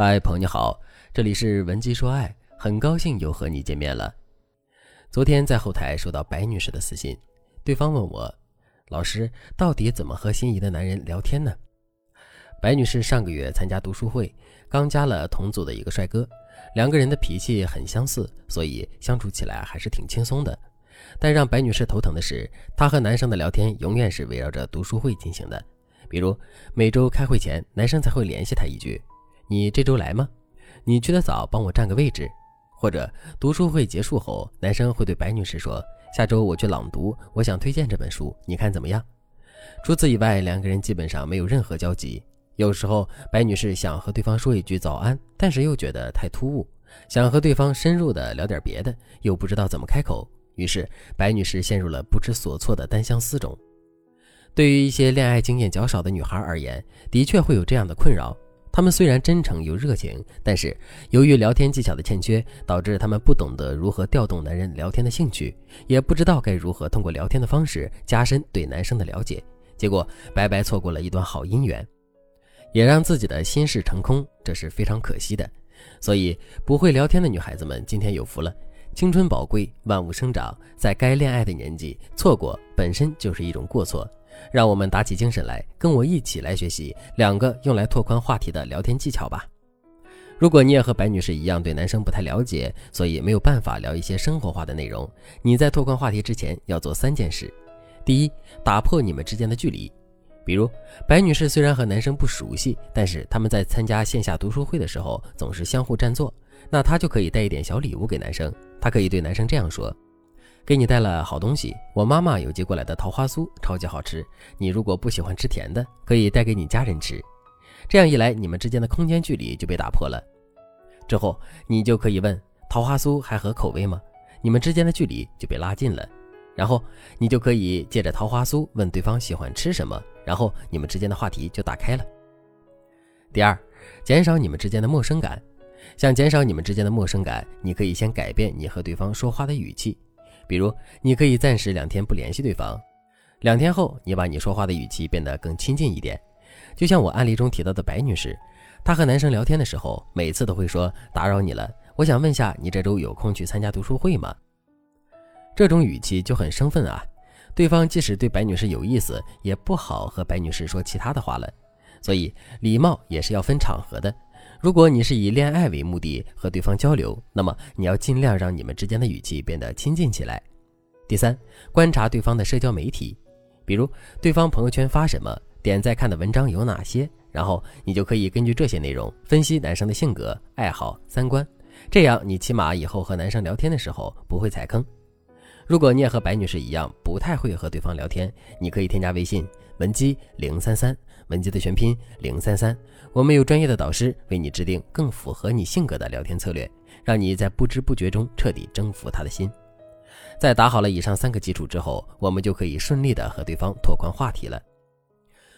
嗨，朋友你好，这里是文姬说爱，很高兴又和你见面了。昨天在后台收到白女士的私信，对方问我，老师到底怎么和心仪的男人聊天呢？白女士上个月参加读书会，刚加了同组的一个帅哥，两个人的脾气很相似，所以相处起来还是挺轻松的。但让白女士头疼的是，她和男生的聊天永远是围绕着读书会进行的，比如每周开会前，男生才会联系她一句。你这周来吗？你去的早，帮我占个位置。或者读书会结束后，男生会对白女士说：“下周我去朗读，我想推荐这本书，你看怎么样？”除此以外，两个人基本上没有任何交集。有时候，白女士想和对方说一句早安，但是又觉得太突兀，想和对方深入的聊点别的，又不知道怎么开口，于是白女士陷入了不知所措的单相思中。对于一些恋爱经验较少的女孩而言，的确会有这样的困扰。他们虽然真诚又热情，但是由于聊天技巧的欠缺，导致他们不懂得如何调动男人聊天的兴趣，也不知道该如何通过聊天的方式加深对男生的了解，结果白白错过了一段好姻缘，也让自己的心事成空，这是非常可惜的。所以，不会聊天的女孩子们今天有福了，青春宝贵，万物生长，在该恋爱的年纪错过本身就是一种过错。让我们打起精神来，跟我一起来学习两个用来拓宽话题的聊天技巧吧。如果你也和白女士一样对男生不太了解，所以没有办法聊一些生活化的内容，你在拓宽话题之前要做三件事：第一，打破你们之间的距离。比如，白女士虽然和男生不熟悉，但是他们在参加线下读书会的时候总是相互占座，那她就可以带一点小礼物给男生。她可以对男生这样说。给你带了好东西，我妈妈邮寄过来的桃花酥，超级好吃。你如果不喜欢吃甜的，可以带给你家人吃。这样一来，你们之间的空间距离就被打破了。之后，你就可以问桃花酥还合口味吗？你们之间的距离就被拉近了。然后，你就可以借着桃花酥问对方喜欢吃什么，然后你们之间的话题就打开了。第二，减少你们之间的陌生感。想减少你们之间的陌生感，你可以先改变你和对方说话的语气。比如，你可以暂时两天不联系对方，两天后，你把你说话的语气变得更亲近一点。就像我案例中提到的白女士，她和男生聊天的时候，每次都会说：“打扰你了，我想问下你这周有空去参加读书会吗？”这种语气就很生分啊。对方即使对白女士有意思，也不好和白女士说其他的话了。所以，礼貌也是要分场合的。如果你是以恋爱为目的和对方交流，那么你要尽量让你们之间的语气变得亲近起来。第三，观察对方的社交媒体，比如对方朋友圈发什么，点赞看的文章有哪些，然后你就可以根据这些内容分析男生的性格、爱好、三观，这样你起码以后和男生聊天的时候不会踩坑。如果你也和白女士一样不太会和对方聊天，你可以添加微信文姬零三三，文姬的全拼零三三，我们有专业的导师为你制定更符合你性格的聊天策略，让你在不知不觉中彻底征服他的心。在打好了以上三个基础之后，我们就可以顺利的和对方拓宽话题了。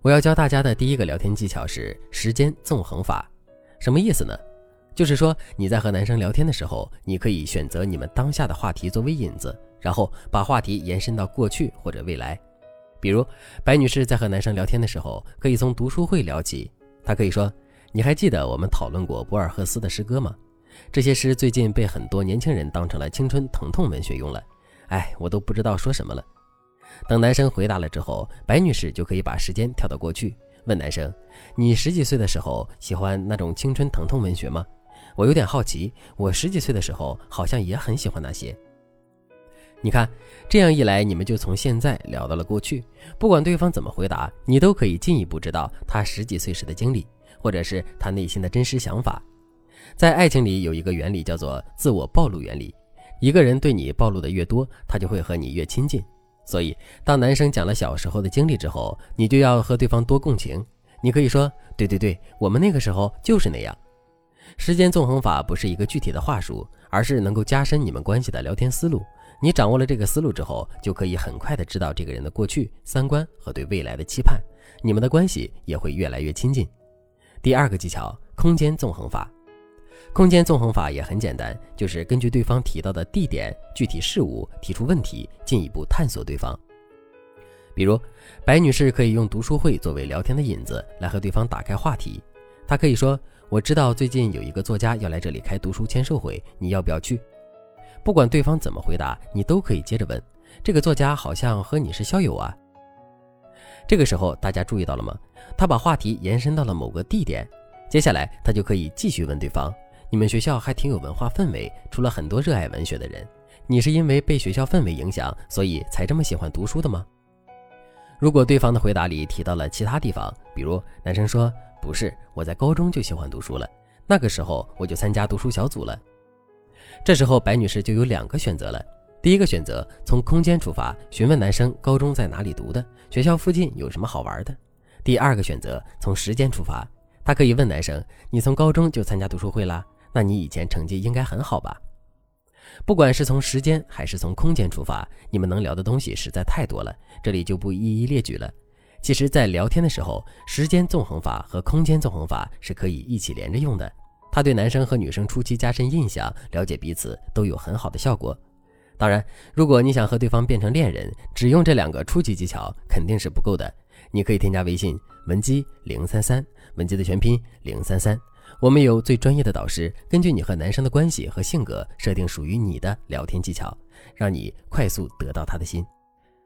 我要教大家的第一个聊天技巧是时间纵横法，什么意思呢？就是说你在和男生聊天的时候，你可以选择你们当下的话题作为引子。然后把话题延伸到过去或者未来，比如白女士在和男生聊天的时候，可以从读书会聊起。她可以说：“你还记得我们讨论过博尔赫斯的诗歌吗？这些诗最近被很多年轻人当成了青春疼痛文学用了。哎，我都不知道说什么了。”等男生回答了之后，白女士就可以把时间跳到过去，问男生：“你十几岁的时候喜欢那种青春疼痛文学吗？我有点好奇，我十几岁的时候好像也很喜欢那些。”你看，这样一来，你们就从现在聊到了过去。不管对方怎么回答，你都可以进一步知道他十几岁时的经历，或者是他内心的真实想法。在爱情里有一个原理叫做自我暴露原理，一个人对你暴露的越多，他就会和你越亲近。所以，当男生讲了小时候的经历之后，你就要和对方多共情。你可以说：“对对对，我们那个时候就是那样。”时间纵横法不是一个具体的话术，而是能够加深你们关系的聊天思路。你掌握了这个思路之后，就可以很快的知道这个人的过去、三观和对未来的期盼，你们的关系也会越来越亲近。第二个技巧，空间纵横法。空间纵横法也很简单，就是根据对方提到的地点、具体事物提出问题，进一步探索对方。比如，白女士可以用读书会作为聊天的引子，来和对方打开话题。她可以说：“我知道最近有一个作家要来这里开读书签售会，你要不要去？不管对方怎么回答，你都可以接着问：这个作家好像和你是校友啊？这个时候大家注意到了吗？他把话题延伸到了某个地点，接下来他就可以继续问对方：你们学校还挺有文化氛围，除了很多热爱文学的人，你是因为被学校氛围影响，所以才这么喜欢读书的吗？如果对方的回答里提到了其他地方，比如男生说。不是，我在高中就喜欢读书了，那个时候我就参加读书小组了。这时候白女士就有两个选择了：第一个选择从空间出发，询问男生高中在哪里读的，学校附近有什么好玩的；第二个选择从时间出发，她可以问男生：“你从高中就参加读书会啦？那你以前成绩应该很好吧？”不管是从时间还是从空间出发，你们能聊的东西实在太多了，这里就不一一列举了。其实，在聊天的时候，时间纵横法和空间纵横法是可以一起连着用的。他对男生和女生初期加深印象、了解彼此都有很好的效果。当然，如果你想和对方变成恋人，只用这两个初级技巧肯定是不够的。你可以添加微信文姬零三三，文姬的全拼零三三，我们有最专业的导师，根据你和男生的关系和性格，设定属于你的聊天技巧，让你快速得到他的心。